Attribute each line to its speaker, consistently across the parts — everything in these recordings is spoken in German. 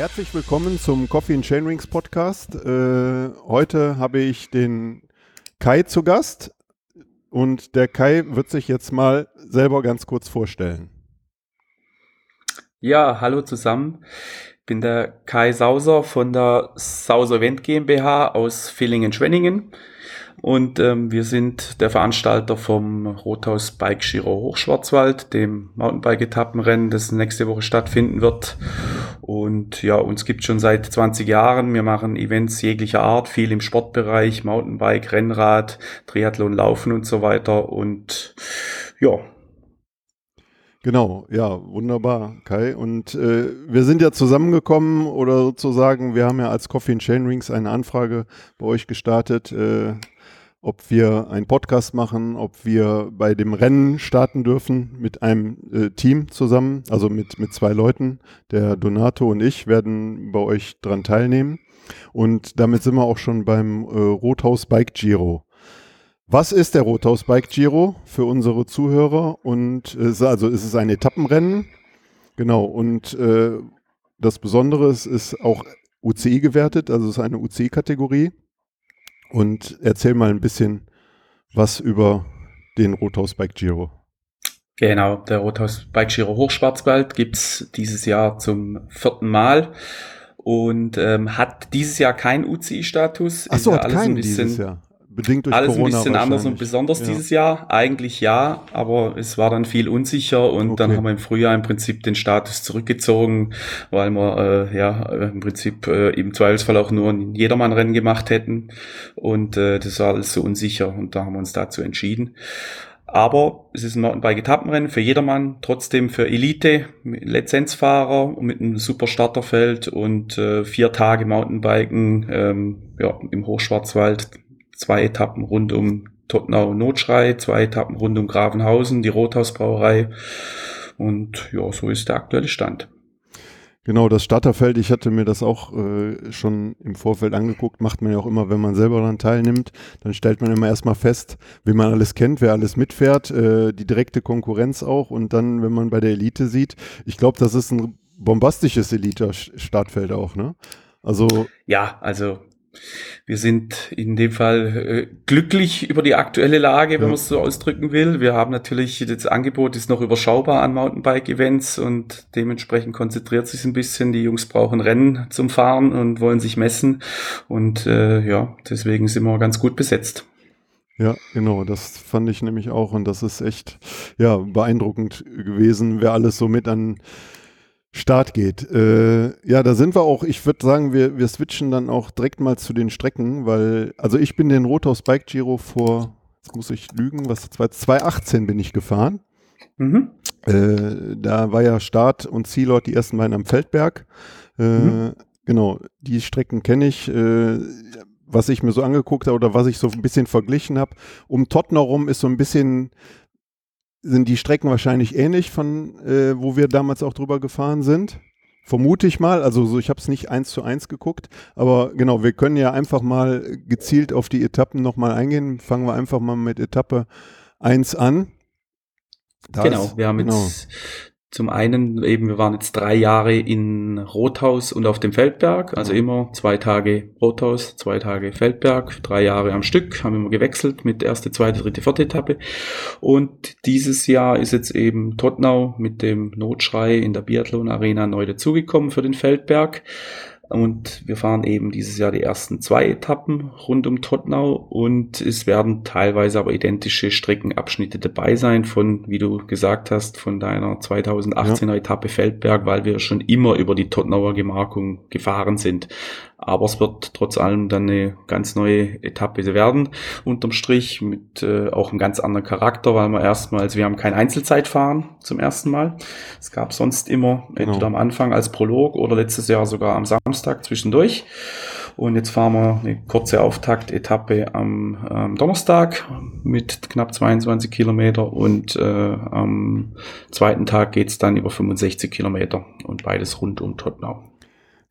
Speaker 1: Herzlich willkommen zum Coffee and Chainrings Podcast. Äh, heute habe ich den Kai zu Gast und der Kai wird sich jetzt mal selber ganz kurz vorstellen.
Speaker 2: Ja, hallo zusammen. Ich bin der Kai Sauser von der Sauser Event GmbH aus Villingen-Schwenningen. Und ähm, wir sind der Veranstalter vom Rothaus Bike Giro Hochschwarzwald, dem Mountainbike-Etappenrennen, das nächste Woche stattfinden wird. Und ja, uns gibt schon seit 20 Jahren. Wir machen Events jeglicher Art, viel im Sportbereich, Mountainbike, Rennrad, Triathlon, Laufen und so weiter. Und ja,
Speaker 1: Genau, ja, wunderbar, Kai. Und äh, wir sind ja zusammengekommen oder sozusagen, wir haben ja als Coffee and Chain Rings eine Anfrage bei euch gestartet. Äh, ob wir einen Podcast machen, ob wir bei dem Rennen starten dürfen mit einem äh, Team zusammen, also mit, mit zwei Leuten. Der Donato und ich werden bei euch dran teilnehmen. Und damit sind wir auch schon beim äh, Rothaus Bike Giro. Was ist der Rothaus Bike Giro für unsere Zuhörer? Und es, also ist es ein Etappenrennen. Genau. Und äh, das Besondere ist, ist auch UCI gewertet, also es ist eine UCI-Kategorie und erzähl mal ein bisschen was über den Rothaus Bike Giro.
Speaker 2: Genau, der Rothaus Bike Giro Hochschwarzwald gibt es dieses Jahr zum vierten Mal und ähm, hat dieses Jahr keinen UCI-Status.
Speaker 1: Achso, hat keinen dieses Jahr
Speaker 2: bedingt durch alles Corona ein bisschen anders und besonders ja. dieses Jahr. Eigentlich ja, aber es war dann viel unsicher und okay. dann haben wir im Frühjahr im Prinzip den Status zurückgezogen, weil wir äh, ja im Prinzip äh, im Zweifelsfall auch nur ein Jedermann-Rennen gemacht hätten und äh, das war alles so unsicher und da haben wir uns dazu entschieden. Aber es ist ein Mountainbike-Etappenrennen für jedermann, trotzdem für Elite, Lizenzfahrer mit einem super Starterfeld und äh, vier Tage Mountainbiken ähm, ja, im Hochschwarzwald zwei Etappen rund um Tottenau Notschrei, zwei Etappen rund um Gravenhausen, die Rothausbrauerei. Und ja, so ist der aktuelle Stand.
Speaker 1: Genau, das Starterfeld, ich hatte mir das auch äh, schon im Vorfeld angeguckt, macht man ja auch immer, wenn man selber daran teilnimmt, dann stellt man immer erstmal fest, wie man alles kennt, wer alles mitfährt, äh, die direkte Konkurrenz auch und dann, wenn man bei der Elite sieht, ich glaube, das ist ein bombastisches Elite-Startfeld auch, ne?
Speaker 2: Also. Ja, also wir sind in dem Fall äh, glücklich über die aktuelle Lage, wenn ja. man es so ausdrücken will. Wir haben natürlich, das Angebot ist noch überschaubar an Mountainbike-Events und dementsprechend konzentriert sich ein bisschen. Die Jungs brauchen Rennen zum Fahren und wollen sich messen. Und äh, ja, deswegen sind wir ganz gut besetzt.
Speaker 1: Ja, genau, das fand ich nämlich auch und das ist echt ja beeindruckend gewesen, wer alles so mit an Start geht. Äh, ja, da sind wir auch, ich würde sagen, wir, wir switchen dann auch direkt mal zu den Strecken, weil, also ich bin den Rothaus Bike Giro vor, jetzt muss ich lügen, was 2018 bin ich gefahren. Mhm. Äh, da war ja Start und Zielort die ersten beiden am Feldberg. Äh, mhm. Genau, die Strecken kenne ich. Äh, was ich mir so angeguckt habe oder was ich so ein bisschen verglichen habe, um Tottenau rum ist so ein bisschen sind die Strecken wahrscheinlich ähnlich von, äh, wo wir damals auch drüber gefahren sind. Vermute ich mal. Also so, ich habe es nicht eins zu eins geguckt, aber genau, wir können ja einfach mal gezielt auf die Etappen nochmal eingehen. Fangen wir einfach mal mit Etappe 1 an.
Speaker 2: Da genau, wir haben genau. jetzt zum einen eben, wir waren jetzt drei Jahre in Rothaus und auf dem Feldberg, also immer zwei Tage Rothaus, zwei Tage Feldberg, drei Jahre am Stück, haben immer gewechselt mit erste, zweite, dritte, vierte Etappe. Und dieses Jahr ist jetzt eben Tottenau mit dem Notschrei in der Biathlon Arena neu dazugekommen für den Feldberg. Und wir fahren eben dieses Jahr die ersten zwei Etappen rund um Tottenau und es werden teilweise aber identische Streckenabschnitte dabei sein von, wie du gesagt hast, von deiner 2018er ja. Etappe Feldberg, weil wir schon immer über die Tottenauer Gemarkung gefahren sind. Aber es wird trotz allem dann eine ganz neue Etappe werden. Unterm Strich mit äh, auch einem ganz anderen Charakter, weil wir erstmals, wir haben kein Einzelzeitfahren zum ersten Mal. Es gab sonst immer genau. entweder am Anfang als Prolog oder letztes Jahr sogar am Samstag zwischendurch. Und jetzt fahren wir eine kurze Auftakt-Etappe am ähm, Donnerstag mit knapp 22 Kilometer und äh, am zweiten Tag geht's dann über 65 Kilometer und beides rund um Tottenau.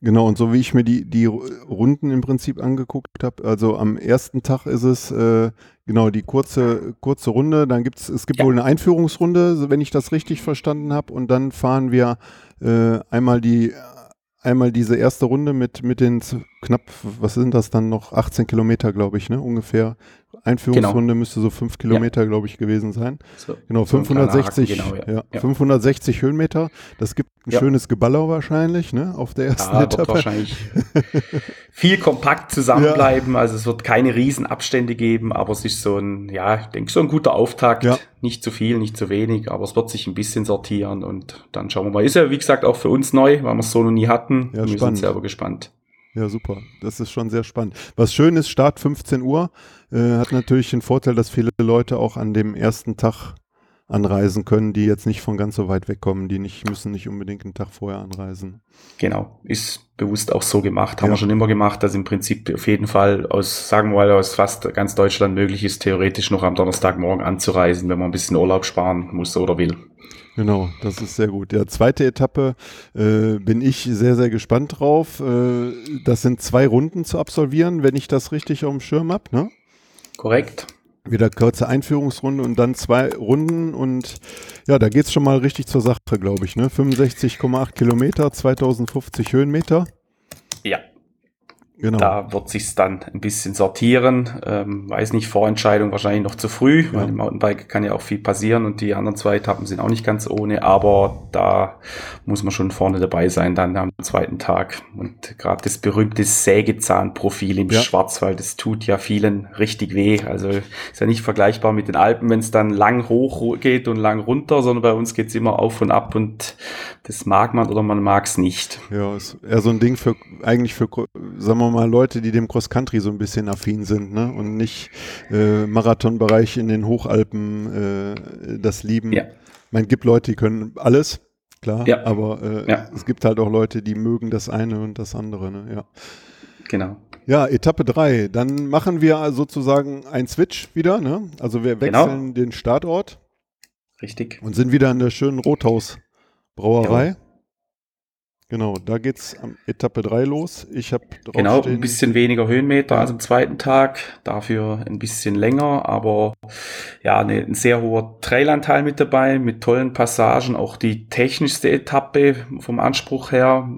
Speaker 1: Genau, und so wie ich mir die, die Runden im Prinzip angeguckt habe, also am ersten Tag ist es äh, genau die kurze, kurze Runde, dann gibt es, es gibt ja. wohl eine Einführungsrunde, wenn ich das richtig verstanden habe, und dann fahren wir äh, einmal die einmal diese erste Runde mit, mit den knapp, was sind das dann noch, 18 Kilometer, glaube ich, ne, ungefähr. Einführungsrunde genau. müsste so fünf Kilometer, ja. glaube ich, gewesen sein. So, genau, 560, so genau, ja. ja. 560 Höhenmeter. Das gibt ein ja. schönes Geballer wahrscheinlich, ne, auf der ersten ja, Etappe.
Speaker 2: Wird wahrscheinlich viel kompakt zusammenbleiben. Also es wird keine Riesenabstände geben, aber es ist so ein, ja, ich denke, so ein guter Auftakt. Nicht zu viel, nicht zu wenig, aber es wird sich ein bisschen sortieren und dann schauen wir mal. Ist ja, wie gesagt, auch für uns neu, weil wir es so noch nie hatten. Ja, wir spannend. sind selber gespannt.
Speaker 1: Ja, super. Das ist schon sehr spannend. Was schön ist, Start 15 Uhr, äh, hat natürlich den Vorteil, dass viele Leute auch an dem ersten Tag anreisen können, die jetzt nicht von ganz so weit wegkommen, die nicht müssen nicht unbedingt einen Tag vorher anreisen.
Speaker 2: Genau, ist bewusst auch so gemacht, haben ja. wir schon immer gemacht, dass im Prinzip auf jeden Fall aus, sagen wir mal, aus fast ganz Deutschland möglich ist, theoretisch noch am Donnerstagmorgen anzureisen, wenn man ein bisschen Urlaub sparen muss oder will.
Speaker 1: Genau, das ist sehr gut. Ja, zweite Etappe äh, bin ich sehr, sehr gespannt drauf. Äh, das sind zwei Runden zu absolvieren, wenn ich das richtig auf dem Schirm habe, ne?
Speaker 2: Korrekt.
Speaker 1: Wieder kurze Einführungsrunde und dann zwei Runden und ja, da geht es schon mal richtig zur Sache, glaube ich, ne? 65,8 Kilometer, 2050 Höhenmeter.
Speaker 2: Ja. Genau. Da wird sich dann ein bisschen sortieren. Ähm, weiß nicht, Vorentscheidung wahrscheinlich noch zu früh, ja. weil im Mountainbike kann ja auch viel passieren und die anderen zwei Etappen sind auch nicht ganz ohne, aber da muss man schon vorne dabei sein dann am zweiten Tag. Und gerade das berühmte Sägezahnprofil im ja. Schwarzwald, das tut ja vielen richtig weh. Also ist ja nicht vergleichbar mit den Alpen, wenn es dann lang hoch geht und lang runter, sondern bei uns geht's immer auf und ab und das mag man oder man mag es nicht.
Speaker 1: Ja, ist eher so ein Ding für eigentlich für, sagen wir wir mal, Leute, die dem Cross-Country so ein bisschen affin sind ne? und nicht äh, Marathonbereich in den Hochalpen äh, das lieben. Ja. Man gibt Leute, die können alles, klar, ja. aber äh, ja. es gibt halt auch Leute, die mögen das eine und das andere. Ne? Ja.
Speaker 2: Genau.
Speaker 1: Ja, Etappe 3. Dann machen wir sozusagen ein Switch wieder. Ne? Also wir genau. wechseln genau. den Startort.
Speaker 2: Richtig.
Speaker 1: Und sind wieder in der schönen Rothaus Brauerei. Ja. Genau, da geht's am Etappe 3 los. Ich habe
Speaker 2: Genau, ein bisschen weniger Höhenmeter als am zweiten Tag, dafür ein bisschen länger, aber ja, eine, ein sehr hoher Trailanteil mit dabei, mit tollen Passagen, auch die technischste Etappe vom Anspruch her,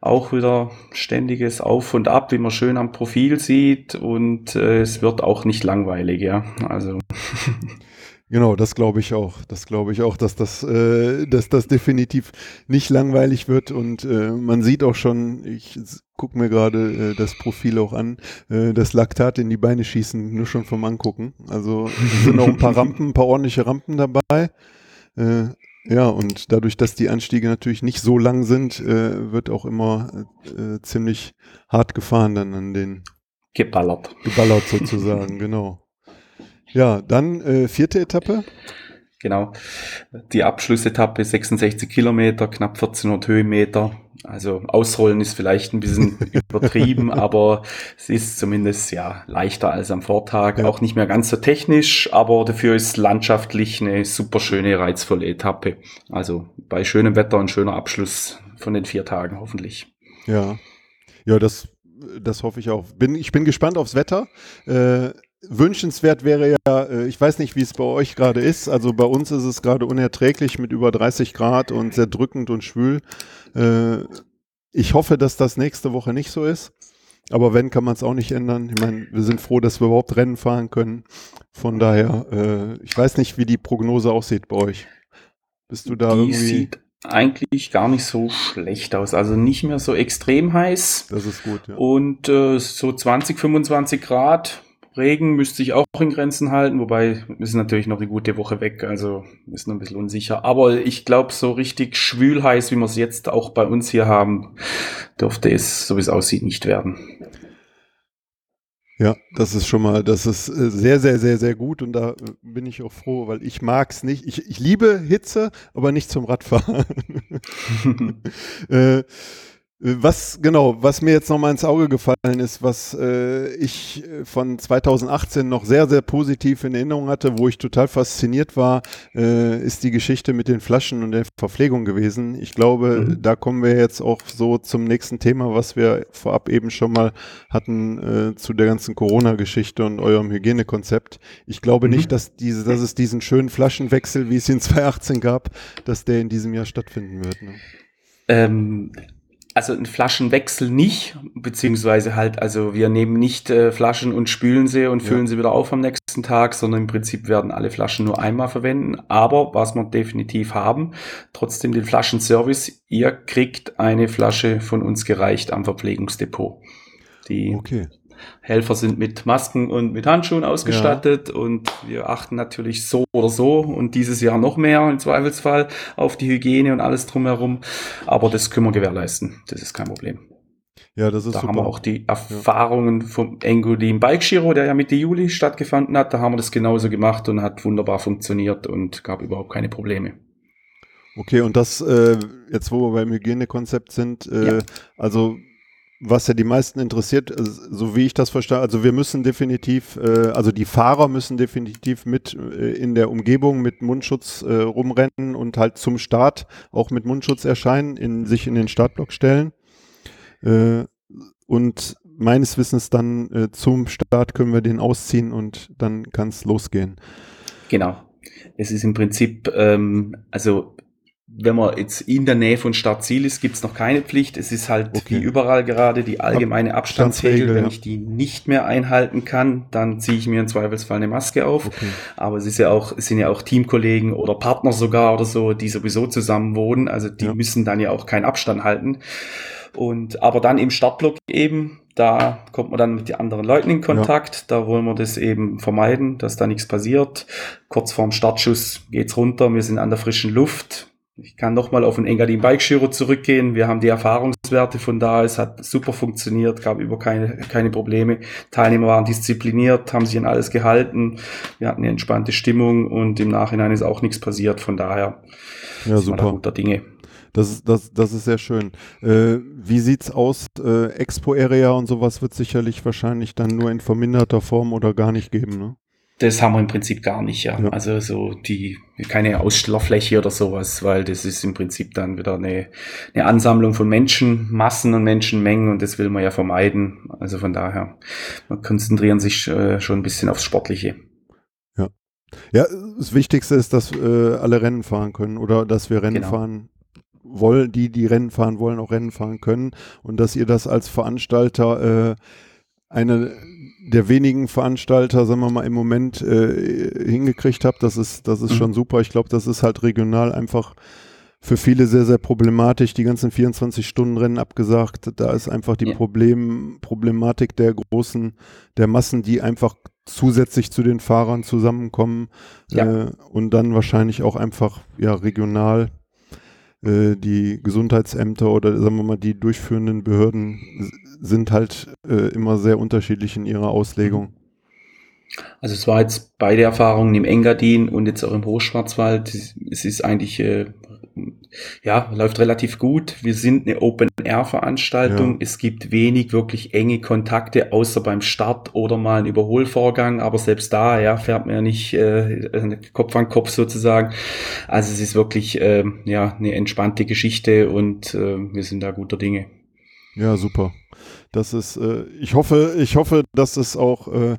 Speaker 2: auch wieder ständiges Auf und Ab, wie man schön am Profil sieht und äh, es wird auch nicht langweilig, ja. Also
Speaker 1: Genau, das glaube ich auch. Das glaube ich auch, dass das, äh, dass das definitiv nicht langweilig wird und äh, man sieht auch schon, ich gucke mir gerade äh, das Profil auch an, äh, das Laktat in die Beine schießen, nur schon vom Angucken. Also sind noch ein paar Rampen, ein paar ordentliche Rampen dabei. Äh, ja, und dadurch, dass die Anstiege natürlich nicht so lang sind, äh, wird auch immer äh, ziemlich hart gefahren dann an den
Speaker 2: geballert.
Speaker 1: Geballert sozusagen, genau. Ja, dann äh, vierte Etappe.
Speaker 2: Genau. Die Abschlussetappe 66 Kilometer, knapp 1400 Höhenmeter. Also ausrollen ist vielleicht ein bisschen übertrieben, aber es ist zumindest ja leichter als am Vortag. Ja. Auch nicht mehr ganz so technisch, aber dafür ist landschaftlich eine super schöne, reizvolle Etappe. Also bei schönem Wetter ein schöner Abschluss von den vier Tagen hoffentlich.
Speaker 1: Ja, ja, das, das hoffe ich auch. Bin, ich bin gespannt aufs Wetter. Äh, wünschenswert wäre ja, äh, ich weiß nicht, wie es bei euch gerade ist. Also bei uns ist es gerade unerträglich mit über 30 Grad und sehr drückend und schwül. Äh, ich hoffe, dass das nächste Woche nicht so ist. Aber wenn, kann man es auch nicht ändern. Ich meine, wir sind froh, dass wir überhaupt Rennen fahren können. Von daher, äh, ich weiß nicht, wie die Prognose aussieht bei euch. Bist du da die irgendwie? Sieht
Speaker 2: eigentlich gar nicht so schlecht aus. Also nicht mehr so extrem heiß.
Speaker 1: Das ist gut,
Speaker 2: ja. Und äh, so 20, 25 Grad Regen müsste sich auch in Grenzen halten, wobei sind natürlich noch eine gute Woche weg, also ist noch ein bisschen unsicher. Aber ich glaube, so richtig schwül heiß, wie wir es jetzt auch bei uns hier haben, dürfte es, so wie es aussieht, nicht werden.
Speaker 1: Ja, das ist schon mal, das ist äh, sehr, sehr, sehr, sehr gut und da bin ich auch froh, weil ich mag es nicht. Ich, ich liebe Hitze, aber nicht zum Radfahren. äh, was genau, was mir jetzt nochmal ins Auge gefallen ist, was äh, ich äh, von 2018 noch sehr, sehr positiv in Erinnerung hatte, wo ich total fasziniert war, äh, ist die Geschichte mit den Flaschen und der Verpflegung gewesen. Ich glaube, mhm. da kommen wir jetzt auch so zum nächsten Thema, was wir vorab eben schon mal hatten äh, zu der ganzen Corona-Geschichte und eurem Hygienekonzept. Ich glaube mhm. nicht, dass, diese, dass es diesen schönen Flaschenwechsel, wie es in 2018 gab, dass der in diesem Jahr stattfinden wird. Ne?
Speaker 2: Ähm also ein Flaschenwechsel nicht, beziehungsweise halt, also wir nehmen nicht äh, Flaschen und spülen sie und füllen ja. sie wieder auf am nächsten Tag, sondern im Prinzip werden alle Flaschen nur einmal verwenden. Aber was wir definitiv haben, trotzdem den Flaschenservice, ihr kriegt eine Flasche von uns gereicht am Verpflegungsdepot. Die okay. Helfer sind mit Masken und mit Handschuhen ausgestattet ja. und wir achten natürlich so oder so und dieses Jahr noch mehr im Zweifelsfall auf die Hygiene und alles drumherum. Aber das können wir gewährleisten. Das ist kein Problem.
Speaker 1: Ja, das ist
Speaker 2: da
Speaker 1: super.
Speaker 2: haben wir auch die Erfahrungen ja. vom Engodin Bike Giro, der ja Mitte Juli stattgefunden hat. Da haben wir das genauso gemacht und hat wunderbar funktioniert und gab überhaupt keine Probleme.
Speaker 1: Okay, und das, äh, jetzt wo wir beim Hygienekonzept sind, äh, ja. also was ja die meisten interessiert, äh, so wie ich das verstehe, also wir müssen definitiv, äh, also die Fahrer müssen definitiv mit äh, in der Umgebung mit Mundschutz äh, rumrennen und halt zum Start auch mit Mundschutz erscheinen, in, sich in den Startblock stellen. Äh, und meines Wissens dann äh, zum Start können wir den ausziehen und dann kann es losgehen.
Speaker 2: Genau. Es ist im Prinzip, ähm, also wenn man jetzt in der Nähe von Stadtziel ist, gibt es noch keine Pflicht. Es ist halt okay. wie überall gerade die allgemeine Abstandsregel. Wenn ja. ich die nicht mehr einhalten kann, dann ziehe ich mir im Zweifelsfall eine Maske auf. Okay. Aber es ist ja auch, es sind ja auch Teamkollegen oder Partner sogar oder so, die sowieso zusammen wohnen. Also die ja. müssen dann ja auch keinen Abstand halten. Und aber dann im Startblock eben, da kommt man dann mit den anderen Leuten in Kontakt. Ja. Da wollen wir das eben vermeiden, dass da nichts passiert. Kurz vorm Startschuss geht's runter. Wir sind an der frischen Luft ich kann nochmal auf den Engadin Bike Giro zurückgehen. Wir haben die Erfahrungswerte von da. Es hat super funktioniert, gab über keine, keine Probleme. Teilnehmer waren diszipliniert, haben sich an alles gehalten. Wir hatten eine entspannte Stimmung und im Nachhinein ist auch nichts passiert. Von daher
Speaker 1: ja, super. guter Dinge. Das ist, das, das ist sehr schön. Äh, wie sieht's aus? Äh, Expo-Area und sowas wird sicherlich wahrscheinlich dann nur in verminderter Form oder gar nicht geben, ne?
Speaker 2: Das haben wir im Prinzip gar nicht, ja. ja. Also so die keine Ausstellerfläche oder sowas, weil das ist im Prinzip dann wieder eine, eine Ansammlung von Menschenmassen und Menschenmengen und das will man ja vermeiden. Also von daher, wir konzentrieren sich äh, schon ein bisschen aufs Sportliche.
Speaker 1: Ja. Ja, das Wichtigste ist, dass äh, alle Rennen fahren können oder dass wir Rennen genau. fahren wollen, die, die Rennen fahren wollen, auch Rennen fahren können und dass ihr das als Veranstalter äh, eine der wenigen Veranstalter, sagen wir mal, im Moment äh, hingekriegt habt. Das ist, das ist mhm. schon super. Ich glaube, das ist halt regional einfach für viele sehr, sehr problematisch. Die ganzen 24-Stunden-Rennen abgesagt. Da ist einfach die ja. Problem, Problematik der großen, der Massen, die einfach zusätzlich zu den Fahrern zusammenkommen ja. äh, und dann wahrscheinlich auch einfach ja regional äh, die Gesundheitsämter oder sagen wir mal die durchführenden Behörden sind halt äh, immer sehr unterschiedlich in ihrer Auslegung.
Speaker 2: Also es war jetzt beide Erfahrungen im Engadin und jetzt auch im Hochschwarzwald. Es ist eigentlich äh, ja, läuft relativ gut. Wir sind eine Open-Air-Veranstaltung. Ja. Es gibt wenig wirklich enge Kontakte, außer beim Start oder mal ein Überholvorgang. Aber selbst da, ja, fährt man ja nicht äh, Kopf an Kopf sozusagen. Also es ist wirklich äh, ja eine entspannte Geschichte und äh, wir sind da guter Dinge.
Speaker 1: Ja, super. Das ist, äh, ich hoffe, ich hoffe, dass es auch äh,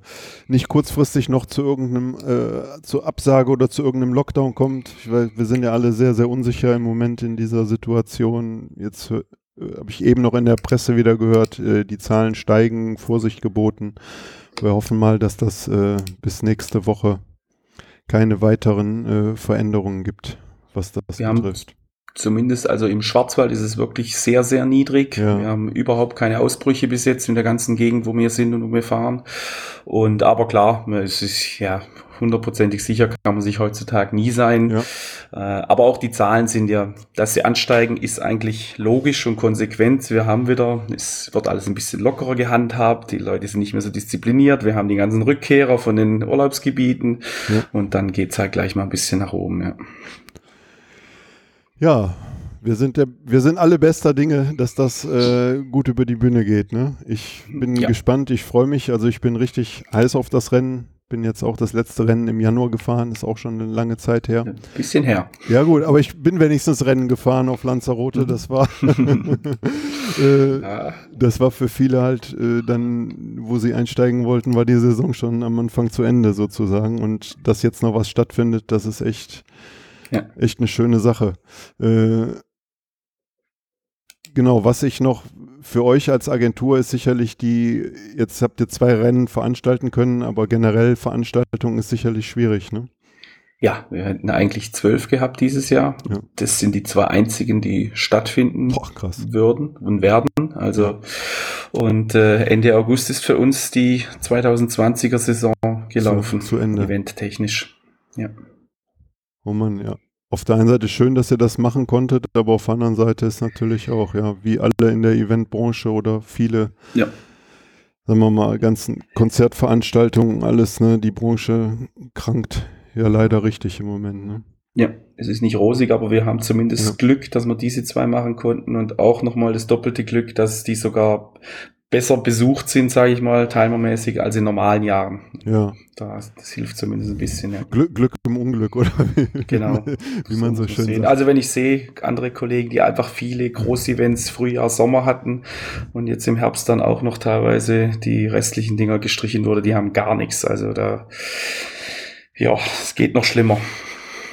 Speaker 1: nicht kurzfristig noch zu irgendeinem, äh, zur Absage oder zu irgendeinem Lockdown kommt. Weil wir sind ja alle sehr, sehr unsicher im Moment in dieser Situation. Jetzt äh, habe ich eben noch in der Presse wieder gehört, äh, die Zahlen steigen, Vorsicht geboten. Wir hoffen mal, dass das äh, bis nächste Woche keine weiteren äh, Veränderungen gibt, was das
Speaker 2: wir betrifft. Haben Zumindest also im Schwarzwald ist es wirklich sehr, sehr niedrig. Ja. Wir haben überhaupt keine Ausbrüche bis jetzt in der ganzen Gegend, wo wir sind und wo wir fahren. Und aber klar, es ist ja hundertprozentig sicher kann man sich heutzutage nie sein. Ja. Äh, aber auch die Zahlen sind ja, dass sie ansteigen, ist eigentlich logisch und konsequent. Wir haben wieder, es wird alles ein bisschen lockerer gehandhabt, die Leute sind nicht mehr so diszipliniert, wir haben die ganzen Rückkehrer von den Urlaubsgebieten ja. und dann geht's halt gleich mal ein bisschen nach oben. Ja.
Speaker 1: Ja, wir sind, der, wir sind alle bester Dinge, dass das äh, gut über die Bühne geht. Ne? Ich bin ja. gespannt, ich freue mich. Also ich bin richtig heiß auf das Rennen. Bin jetzt auch das letzte Rennen im Januar gefahren, ist auch schon eine lange Zeit her. Ein
Speaker 2: bisschen her.
Speaker 1: Ja gut, aber ich bin wenigstens Rennen gefahren auf Lanzarote. Mhm. Das war, äh, ja. das war für viele halt äh, dann, wo sie einsteigen wollten, war die Saison schon am Anfang zu Ende sozusagen. Und dass jetzt noch was stattfindet, das ist echt ja. Echt eine schöne Sache. Äh, genau, was ich noch für euch als Agentur ist sicherlich die, jetzt habt ihr zwei Rennen veranstalten können, aber generell Veranstaltung ist sicherlich schwierig, ne?
Speaker 2: Ja, wir hätten eigentlich zwölf gehabt dieses Jahr. Ja. Das sind die zwei einzigen, die stattfinden Boah, würden und werden. Also und äh, Ende August ist für uns die 2020er Saison gelaufen.
Speaker 1: Zu, zu Ende.
Speaker 2: Eventtechnisch. Ja.
Speaker 1: Oh man, ja. Auf der einen Seite schön, dass ihr das machen konntet, aber auf der anderen Seite ist natürlich auch, ja, wie alle in der Eventbranche oder viele,
Speaker 2: ja.
Speaker 1: sagen wir mal, ganzen Konzertveranstaltungen, alles, ne, die Branche krankt ja leider richtig im Moment. Ne?
Speaker 2: Ja, es ist nicht rosig, aber wir haben zumindest ja. Glück, dass wir diese zwei machen konnten und auch nochmal das doppelte Glück, dass die sogar besser besucht sind, sage ich mal, timermäßig als in normalen Jahren.
Speaker 1: Ja.
Speaker 2: Das, das hilft zumindest ein bisschen. Ja.
Speaker 1: Glück, Glück im Unglück, oder?
Speaker 2: genau.
Speaker 1: Wie man so, so schön sagt.
Speaker 2: Also wenn ich sehe, andere Kollegen, die einfach viele Großevents Frühjahr, Sommer hatten und jetzt im Herbst dann auch noch teilweise die restlichen Dinger gestrichen wurde, die haben gar nichts. Also da ja, es geht noch schlimmer.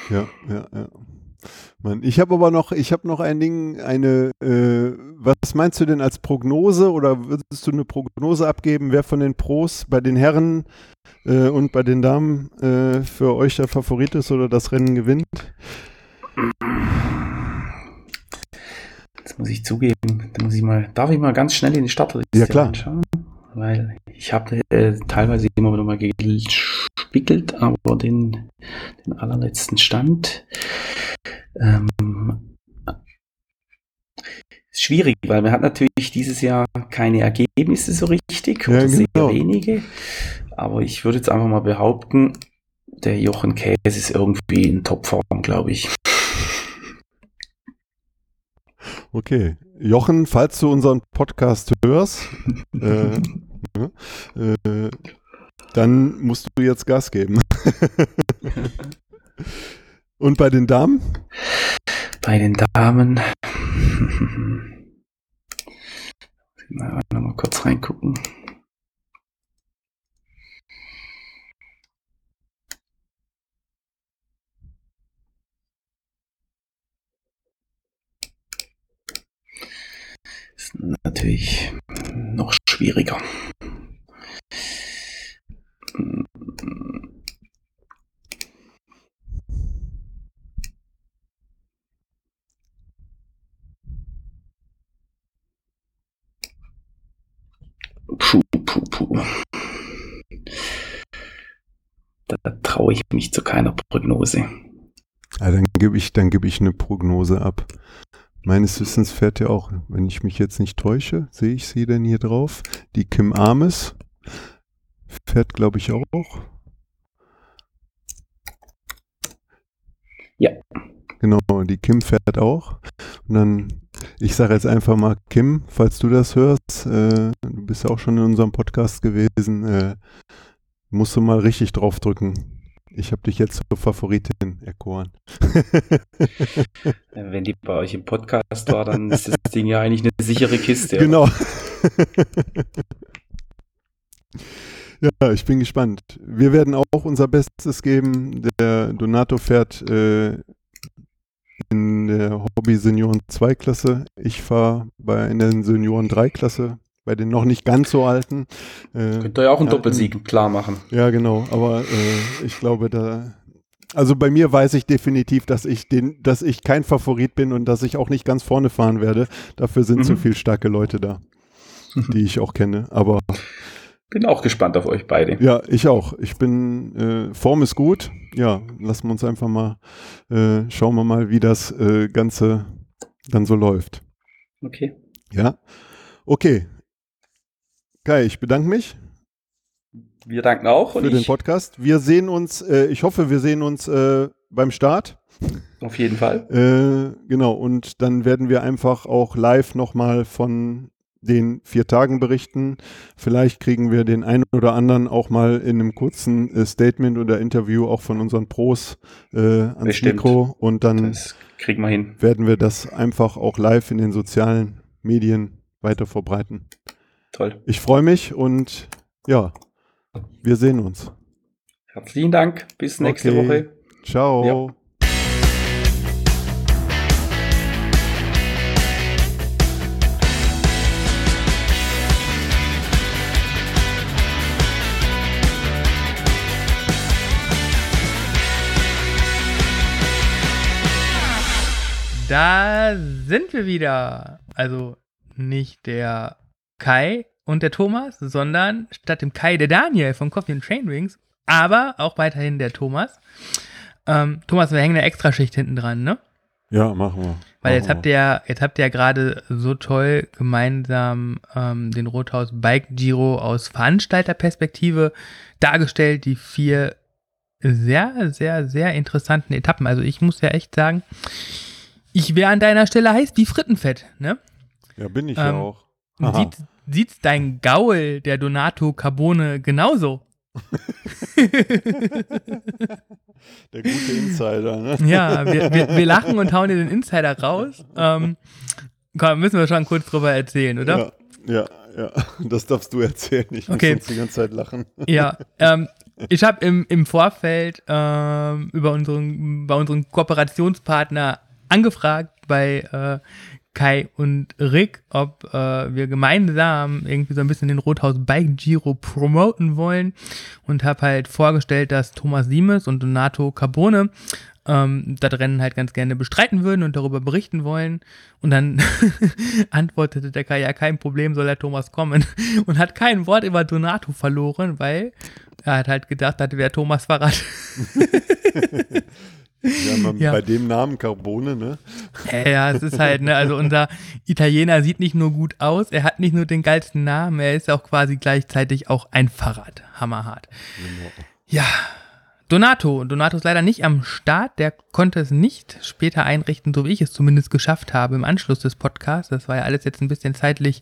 Speaker 1: Ja, ja, ja. Mann, ich habe aber noch, ich habe noch ein Ding, eine, äh, was meinst du denn als Prognose oder würdest du eine Prognose abgeben, wer von den Pros bei den Herren äh, und bei den Damen äh, für euch der Favorit ist oder das Rennen gewinnt?
Speaker 2: Das muss ich zugeben, da muss ich mal, darf ich mal ganz schnell in die Startliste
Speaker 1: ja, klar. schauen?
Speaker 2: Weil ich habe äh, teilweise immer wieder mal gespickelt, aber den, den allerletzten Stand ähm, ist schwierig, weil man hat natürlich dieses Jahr keine Ergebnisse so richtig
Speaker 1: oder ja, genau.
Speaker 2: sehr wenige. Aber ich würde jetzt einfach mal behaupten, der Jochen Käse ist irgendwie in Topform, glaube ich.
Speaker 1: Okay. Jochen, falls du unseren Podcast hörst, äh, äh, dann musst du jetzt Gas geben. Und bei den Damen?
Speaker 2: Bei den Damen. mal, mal kurz reingucken. Ist natürlich noch schwieriger. Puh, puh, puh. Da, traue ich mich zu keiner Prognose.
Speaker 1: Ja, dann gebe ich, dann gebe ich eine Prognose ab. Meines Wissens fährt ja auch, wenn ich mich jetzt nicht täusche, sehe ich sie denn hier drauf, die Kim Ames fährt, glaube ich, auch.
Speaker 2: Ja.
Speaker 1: Genau, die Kim fährt auch. Und dann, ich sage jetzt einfach mal, Kim, falls du das hörst, äh, du bist ja auch schon in unserem Podcast gewesen, äh, musst du mal richtig draufdrücken. Ich habe dich jetzt zur Favoritin erkoren.
Speaker 2: Wenn die bei euch im Podcast war, dann ist das Ding ja eigentlich eine sichere Kiste.
Speaker 1: Genau. ja, ich bin gespannt. Wir werden auch unser Bestes geben. Der Donato fährt äh, in der Hobby Senioren 2 Klasse. Ich fahre bei in der Senioren 3 Klasse bei den noch nicht ganz so alten.
Speaker 2: Äh, Könnt ihr ja auch einen Doppelsieg klar machen.
Speaker 1: Ja, genau. Aber äh, ich glaube, da. Also bei mir weiß ich definitiv, dass ich den, dass ich kein Favorit bin und dass ich auch nicht ganz vorne fahren werde. Dafür sind mhm. zu viele starke Leute da, die ich auch kenne. Aber
Speaker 2: bin auch gespannt auf euch beide.
Speaker 1: Ja, ich auch. Ich bin, äh, Form ist gut. Ja, lassen wir uns einfach mal, äh, schauen wir mal, wie das äh, Ganze dann so läuft.
Speaker 2: Okay.
Speaker 1: Ja. Okay, Kai, ich bedanke mich.
Speaker 2: Wir danken auch.
Speaker 1: Für den Podcast. Wir sehen uns, äh, ich hoffe, wir sehen uns äh, beim Start.
Speaker 2: Auf jeden Fall.
Speaker 1: Äh, genau, und dann werden wir einfach auch live nochmal von den vier Tagen berichten. Vielleicht kriegen wir den einen oder anderen auch mal in einem kurzen äh, Statement oder Interview auch von unseren Pros äh, ans Bestimmt. Mikro und dann
Speaker 2: kriegen wir hin.
Speaker 1: werden wir das einfach auch live in den sozialen Medien weiter verbreiten.
Speaker 2: Toll.
Speaker 1: Ich freue mich und ja, wir sehen uns.
Speaker 2: Herzlichen Dank. Bis nächste okay. Woche.
Speaker 1: Ciao. Ja.
Speaker 3: Da sind wir wieder. Also nicht der Kai und der Thomas, sondern statt dem Kai der Daniel von Coffee and Train Wings, aber auch weiterhin der Thomas. Ähm, Thomas, wir hängen eine Extraschicht hinten dran, ne?
Speaker 1: Ja, machen wir.
Speaker 3: Weil jetzt habt ihr, jetzt habt ihr ja gerade so toll gemeinsam ähm, den Rothaus Bike Giro aus Veranstalterperspektive dargestellt, die vier sehr, sehr, sehr interessanten Etappen. Also ich muss ja echt sagen, ich wäre an deiner Stelle heiß wie Frittenfett, ne?
Speaker 1: Ja, bin ich ähm, ja auch.
Speaker 3: Sieht, sieht dein Gaul, der Donato Carbone, genauso?
Speaker 1: Der gute Insider, ne?
Speaker 3: Ja, wir, wir, wir, lachen und hauen dir den Insider raus. Ähm, komm, müssen wir schon kurz drüber erzählen, oder?
Speaker 1: Ja, ja, ja. Das darfst du erzählen. Ich muss
Speaker 3: okay.
Speaker 1: sonst die ganze Zeit lachen.
Speaker 3: Ja, ähm, ich habe im, im Vorfeld ähm, über unseren, bei unseren Kooperationspartner angefragt bei äh, Kai und Rick, ob äh, wir gemeinsam irgendwie so ein bisschen den Rothaus Bike Giro promoten wollen und habe halt vorgestellt, dass Thomas Siemes und Donato Carbone ähm, das Rennen halt ganz gerne bestreiten würden und darüber berichten wollen. Und dann antwortete der Kai, ja, kein Problem, soll der Thomas kommen. Und hat kein Wort über Donato verloren, weil er hat halt gedacht, das wäre Thomas Fahrrad.
Speaker 1: Ja, man, ja. bei dem Namen Carbone, ne?
Speaker 3: Ja, es ist halt, ne, also unser Italiener sieht nicht nur gut aus, er hat nicht nur den geilsten Namen, er ist auch quasi gleichzeitig auch ein Fahrrad. Hammerhart. Genau. Ja. Donato. Donato ist leider nicht am Start, der konnte es nicht später einrichten, so wie ich es zumindest geschafft habe im Anschluss des Podcasts. Das war ja alles jetzt ein bisschen zeitlich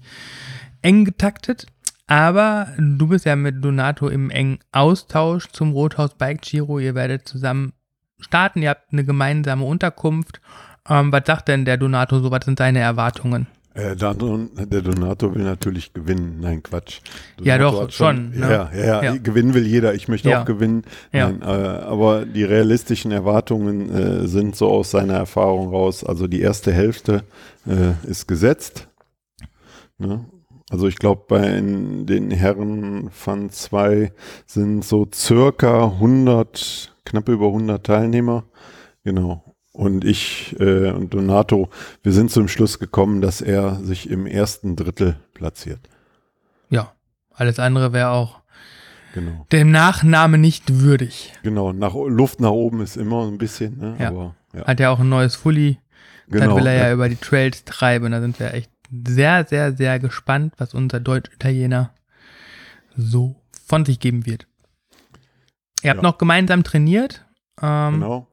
Speaker 3: eng getaktet. Aber du bist ja mit Donato im engen Austausch zum Rothaus Bike Giro. Ihr werdet zusammen starten, ihr habt eine gemeinsame Unterkunft. Ähm, was sagt denn der Donato so? Was sind seine Erwartungen?
Speaker 1: Äh, der, Donato will natürlich gewinnen. Nein, Quatsch.
Speaker 3: Donato ja, doch, schon.
Speaker 1: schon ne? ja, ja, ja, gewinnen will jeder. Ich möchte ja. auch gewinnen. Nein, äh, aber die realistischen Erwartungen äh, sind so aus seiner Erfahrung raus. Also die erste Hälfte äh, ist gesetzt. Ne? Also ich glaube, bei den Herren von zwei sind so circa 100 knapp über 100 Teilnehmer. Genau. Und ich äh, und Donato, wir sind zum Schluss gekommen, dass er sich im ersten Drittel platziert.
Speaker 3: Ja, alles andere wäre auch genau. dem Nachname nicht würdig.
Speaker 1: Genau, nach, Luft nach oben ist immer ein bisschen. Ne?
Speaker 3: Ja. Aber, ja. Hat ja auch ein neues Fully. Genau, Dann will er ja, ja über die Trails treiben. Da sind wir echt sehr, sehr, sehr gespannt, was unser Deutsch-Italiener so von sich geben wird. Ihr habt ja. noch gemeinsam trainiert. Ähm, genau.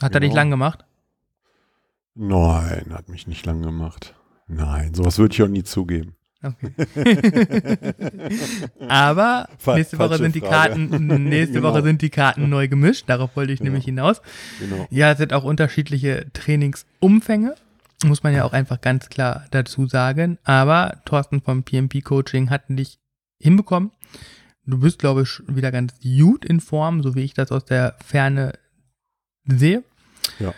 Speaker 3: Hat genau. er dich lang gemacht?
Speaker 1: Nein, hat mich nicht lang gemacht. Nein, sowas würde ich auch nie zugeben. Okay.
Speaker 3: Aber nächste Woche sind die Karten, nächste genau. Woche sind die Karten neu gemischt. Darauf wollte ich ja. nämlich hinaus. Genau. Ja, es sind auch unterschiedliche Trainingsumfänge. Muss man ja auch einfach ganz klar dazu sagen. Aber Thorsten vom PMP Coaching hat dich hinbekommen. Du bist, glaube ich, wieder ganz gut in Form, so wie ich das aus der Ferne sehe.
Speaker 1: Ja.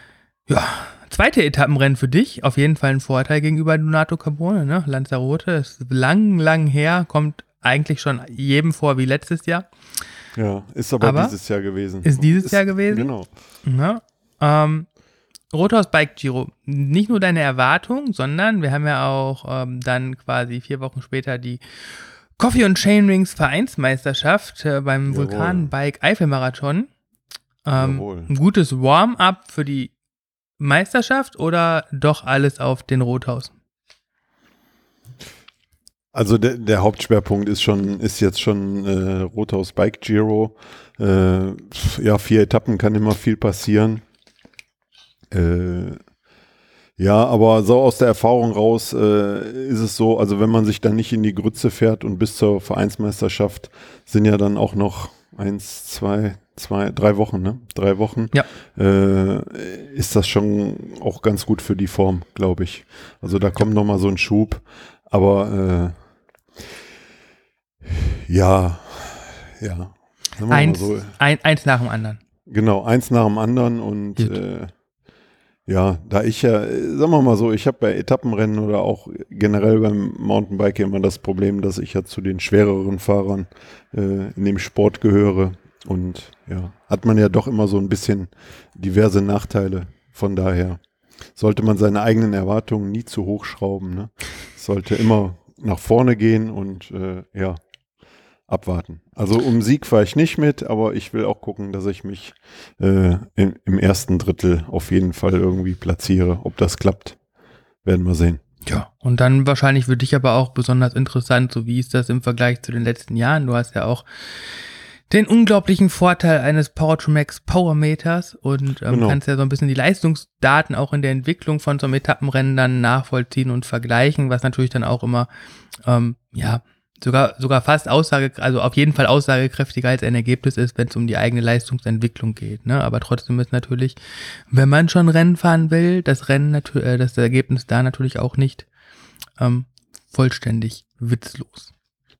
Speaker 3: Ja, zweite Etappenrennen für dich. Auf jeden Fall ein Vorteil gegenüber Donato Carbone, ne? Lanzarote ist lang, lang her, kommt eigentlich schon jedem vor wie letztes Jahr.
Speaker 1: Ja, ist aber, aber dieses Jahr gewesen.
Speaker 3: Ist dieses ist, Jahr gewesen?
Speaker 1: Genau.
Speaker 3: Ja, ähm, Rothaus Bike Giro, nicht nur deine Erwartung, sondern wir haben ja auch ähm, dann quasi vier Wochen später die Coffee und Chainrings Vereinsmeisterschaft äh, beim Vulkanbike Eifelmarathon. Ähm, ein gutes Warm-up für die Meisterschaft oder doch alles auf den Rothaus?
Speaker 1: Also der, der Hauptschwerpunkt ist schon, ist jetzt schon äh, Rothaus Bike Giro. Äh, ja, vier Etappen kann immer viel passieren. Äh, ja, aber so aus der Erfahrung raus äh, ist es so, also wenn man sich dann nicht in die Grütze fährt und bis zur Vereinsmeisterschaft sind ja dann auch noch eins, zwei, zwei, drei Wochen, ne? Drei Wochen.
Speaker 3: Ja.
Speaker 1: Äh, ist das schon auch ganz gut für die Form, glaube ich. Also da kommt ja. noch mal so ein Schub, aber äh, ja, ja.
Speaker 3: Eins, so. ein, eins nach dem anderen.
Speaker 1: Genau, eins nach dem anderen und äh, ja, da ich ja, sagen wir mal so, ich habe bei Etappenrennen oder auch generell beim Mountainbike immer das Problem, dass ich ja zu den schwereren Fahrern äh, in dem Sport gehöre. Und ja, hat man ja doch immer so ein bisschen diverse Nachteile. Von daher. sollte man seine eigenen Erwartungen nie zu hoch schrauben. Ne? Sollte immer nach vorne gehen und äh, ja, abwarten. Also um Sieg fahre ich nicht mit, aber ich will auch gucken, dass ich mich äh, in, im ersten Drittel auf jeden Fall irgendwie platziere. Ob das klappt, werden wir sehen.
Speaker 3: Ja, und dann wahrscheinlich für dich aber auch besonders interessant, so wie ist das im Vergleich zu den letzten Jahren? Du hast ja auch den unglaublichen Vorteil eines Power to Max Power Meters und ähm, genau. kannst ja so ein bisschen die Leistungsdaten auch in der Entwicklung von so einem Etappenrennen dann nachvollziehen und vergleichen, was natürlich dann auch immer ähm, ja sogar, sogar fast Aussage, also auf jeden Fall aussagekräftiger als ein Ergebnis ist, wenn es um die eigene Leistungsentwicklung geht. Ne? Aber trotzdem ist natürlich, wenn man schon Rennen fahren will, das Rennen natürlich, äh, das Ergebnis da natürlich auch nicht ähm, vollständig witzlos.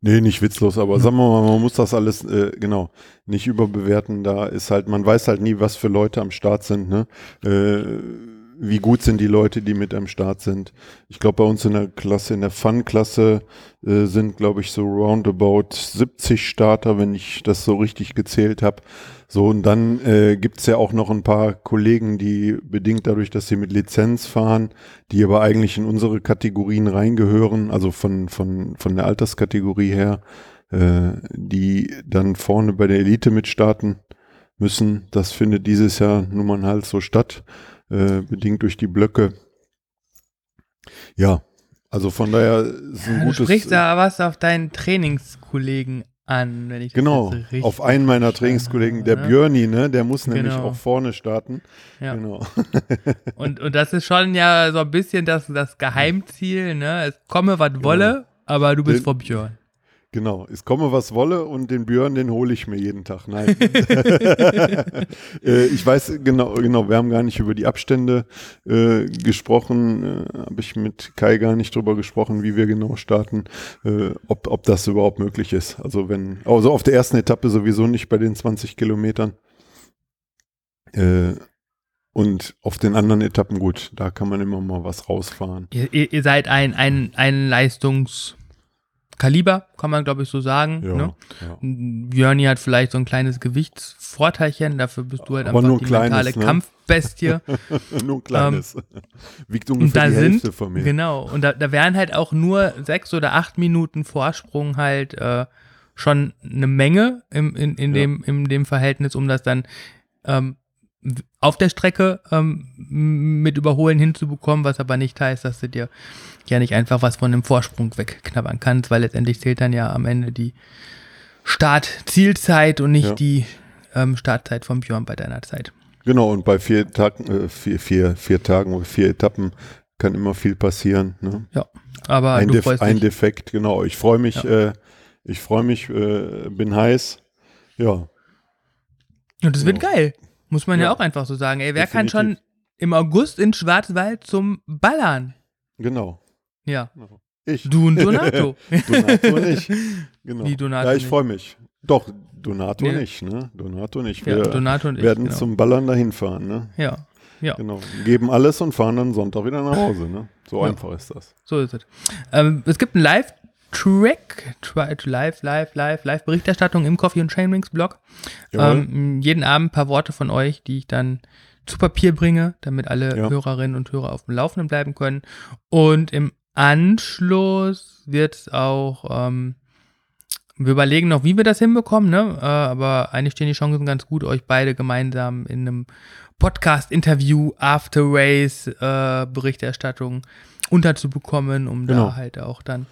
Speaker 1: Nee, nicht witzlos, aber ja. sagen wir mal, man muss das alles, äh, genau, nicht überbewerten. Da ist halt, man weiß halt nie, was für Leute am Start sind, ne? Äh, wie gut sind die Leute, die mit am Start sind. Ich glaube, bei uns in der Klasse, in der Fun-Klasse äh, sind, glaube ich, so roundabout 70 Starter, wenn ich das so richtig gezählt habe. So, und dann äh, gibt ja auch noch ein paar Kollegen, die bedingt dadurch, dass sie mit Lizenz fahren, die aber eigentlich in unsere Kategorien reingehören, also von, von, von der Alterskategorie her, äh, die dann vorne bei der Elite mitstarten müssen. Das findet dieses Jahr nun mal halt so statt. Äh, bedingt durch die Blöcke. Ja, also von daher ist ein
Speaker 3: ja,
Speaker 1: gutes.
Speaker 3: Du sprichst da was auf deinen Trainingskollegen an, wenn ich
Speaker 1: Genau, das richtig auf einen meiner Trainingskollegen, der ne? Björni, ne, der muss genau. nämlich auch vorne starten.
Speaker 3: Ja. Genau. und, und das ist schon ja so ein bisschen das, das Geheimziel, ne? Es komme, was genau. wolle, aber du bist Den, vor Björn.
Speaker 1: Genau, es komme was wolle und den Björn, den hole ich mir jeden Tag. Nein. äh, ich weiß genau, genau, wir haben gar nicht über die Abstände äh, gesprochen, äh, habe ich mit Kai gar nicht drüber gesprochen, wie wir genau starten, äh, ob, ob das überhaupt möglich ist. Also wenn, also auf der ersten Etappe sowieso nicht bei den 20 Kilometern. Äh, und auf den anderen Etappen gut, da kann man immer mal was rausfahren.
Speaker 3: Ihr, ihr seid ein, ein, ein Leistungs- Kaliber, kann man glaube ich so sagen. Ja, ne? ja. Björni hat vielleicht so ein kleines Gewichtsvorteilchen, dafür bist du halt
Speaker 1: Aber
Speaker 3: einfach
Speaker 1: die kleines, mentale
Speaker 3: ne? Kampfbestie.
Speaker 1: nur ein kleines. Ähm, Wiegt ungefähr die Hälfte sind, von mir.
Speaker 3: Genau, und da, da wären halt auch nur sechs oder acht Minuten Vorsprung halt äh, schon eine Menge im, in, in, ja. dem, in dem Verhältnis, um das dann ähm, auf der Strecke ähm, mit Überholen hinzubekommen, was aber nicht heißt, dass du dir ja nicht einfach was von dem Vorsprung wegknabbern kannst, weil letztendlich zählt dann ja am Ende die Start-Zielzeit und nicht ja. die ähm, Startzeit von Björn bei deiner Zeit.
Speaker 1: Genau, und bei vier Tagen, äh, vier, vier, vier Tagen oder vier Etappen kann immer viel passieren. Ne?
Speaker 3: Ja, aber
Speaker 1: ein, Def ein Defekt, genau. Ich freue mich, ja. äh, ich freue mich, äh, bin heiß. Ja.
Speaker 3: Und es wird genau. geil. Muss man ja. ja, auch einfach so sagen. Ey, wer Definitiv. kann schon im August in Schwarzwald zum Ballern?
Speaker 1: Genau.
Speaker 3: Ja.
Speaker 1: Ich.
Speaker 3: Du und Donato.
Speaker 1: Donato nicht. Genau.
Speaker 3: Wie Donato
Speaker 1: ja, ich freue mich. Doch, Donato nee. nicht, ne? Donato nicht. Wir
Speaker 3: ja, Donato und
Speaker 1: ich, werden
Speaker 3: genau.
Speaker 1: zum Ballern dahin fahren, ne?
Speaker 3: Ja. Ja.
Speaker 1: Genau. Geben alles und fahren dann Sonntag wieder nach Hause, ne? So ja. einfach ist das.
Speaker 3: So ist es. Ähm, es gibt einen Live- Track, live, live, live, live Berichterstattung im Coffee und Chainrings Blog. Ähm, jeden Abend ein paar Worte von euch, die ich dann zu Papier bringe, damit alle ja. Hörerinnen und Hörer auf dem Laufenden bleiben können. Und im Anschluss wird es auch, ähm, wir überlegen noch, wie wir das hinbekommen, ne? Äh, aber eigentlich stehen die Chancen ganz gut, euch beide gemeinsam in einem Podcast-Interview, After Race, äh, Berichterstattung unterzubekommen, um genau. da halt auch dann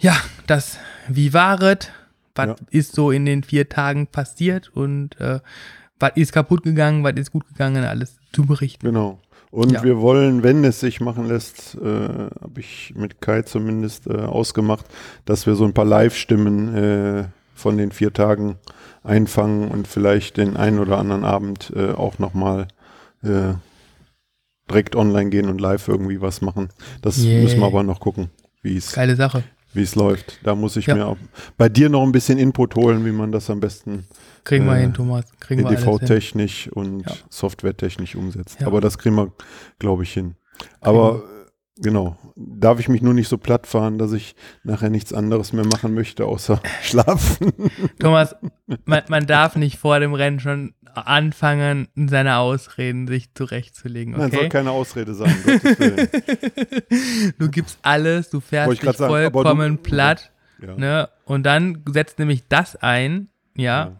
Speaker 3: ja, das, wie waret, was ja. ist so in den vier Tagen passiert und äh, was ist kaputt gegangen, was ist gut gegangen, alles zu berichten.
Speaker 1: Genau. Und ja. wir wollen, wenn es sich machen lässt, äh, habe ich mit Kai zumindest äh, ausgemacht, dass wir so ein paar Live-Stimmen äh, von den vier Tagen einfangen und vielleicht den einen oder anderen Abend äh, auch nochmal äh, direkt online gehen und live irgendwie was machen. Das yeah. müssen wir aber noch gucken, wie es
Speaker 3: Geile Sache
Speaker 1: wie es läuft. Da muss ich ja. mir auch bei dir noch ein bisschen Input holen, wie man das am besten
Speaker 3: kriegen wir äh, hin, Thomas. Kriegen
Speaker 1: EDV-technisch und ja. softwaretechnisch umsetzt. Ja. Aber das kriegen wir, glaube ich, hin. Aber Genau. Darf ich mich nur nicht so platt fahren, dass ich nachher nichts anderes mehr machen möchte, außer schlafen.
Speaker 3: Thomas, man, man darf nicht vor dem Rennen schon anfangen, seine Ausreden sich zurechtzulegen. Okay? Nein,
Speaker 1: soll keine Ausrede sein.
Speaker 3: du gibst alles, du fährst dich vollkommen du, platt. Ja. Ne? Und dann setzt nämlich das ein, ja, ja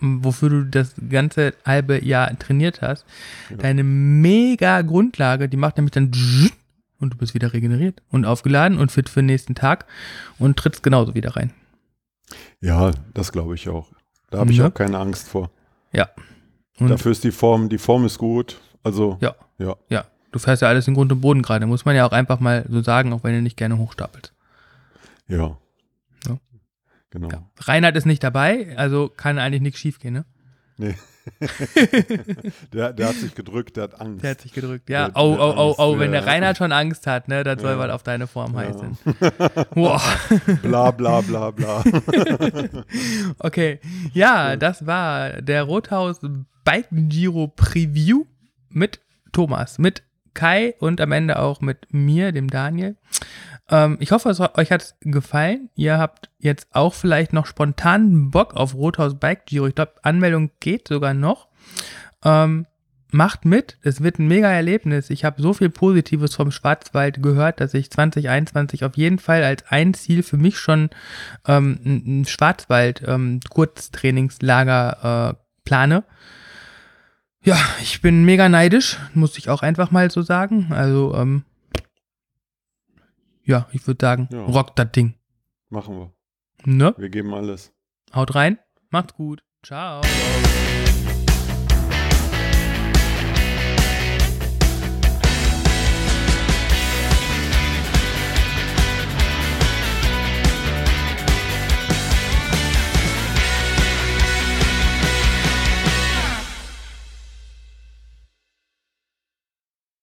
Speaker 3: wofür du das ganze halbe Jahr trainiert hast, ja. deine mega Grundlage, die macht nämlich dann und du bist wieder regeneriert und aufgeladen und fit für den nächsten Tag und trittst genauso wieder rein.
Speaker 1: Ja, das glaube ich auch. Da habe ich ja. auch keine Angst vor.
Speaker 3: Ja.
Speaker 1: Und Dafür ist die Form, die Form ist gut. Also,
Speaker 3: ja. Ja. Ja. Du fährst ja alles in Grund und Boden gerade. Muss man ja auch einfach mal so sagen, auch wenn du nicht gerne hochstapelst.
Speaker 1: Ja. ja. Genau. Ja.
Speaker 3: Reinhard ist nicht dabei, also kann eigentlich nichts schief gehen, ne?
Speaker 1: Nee. der, der hat sich gedrückt, der hat Angst.
Speaker 3: Der hat sich gedrückt, ja. Der, oh, oh, oh, oh, wenn der Reinhard schon Angst hat, ne, das ja. soll was auf deine Form ja. heißen.
Speaker 1: Wow. bla, bla, bla, bla.
Speaker 3: okay, ja, das war der Rothaus Bike Giro Preview mit Thomas, mit Kai und am Ende auch mit mir, dem Daniel. Ähm, ich hoffe, es, euch hat es gefallen. Ihr habt jetzt auch vielleicht noch spontan Bock auf Rothaus Bike Giro. Ich glaube, Anmeldung geht sogar noch. Ähm, macht mit, es wird ein mega Erlebnis. Ich habe so viel Positives vom Schwarzwald gehört, dass ich 2021 auf jeden Fall als ein Ziel für mich schon ähm, ein Schwarzwald-Kurztrainingslager ähm, äh, plane. Ja, ich bin mega neidisch, muss ich auch einfach mal so sagen. Also, ähm, ja, ich würde sagen, ja. rock das Ding.
Speaker 1: Machen wir.
Speaker 3: Ne?
Speaker 1: Wir geben alles.
Speaker 3: Haut rein, macht's gut. Ciao. Ciao.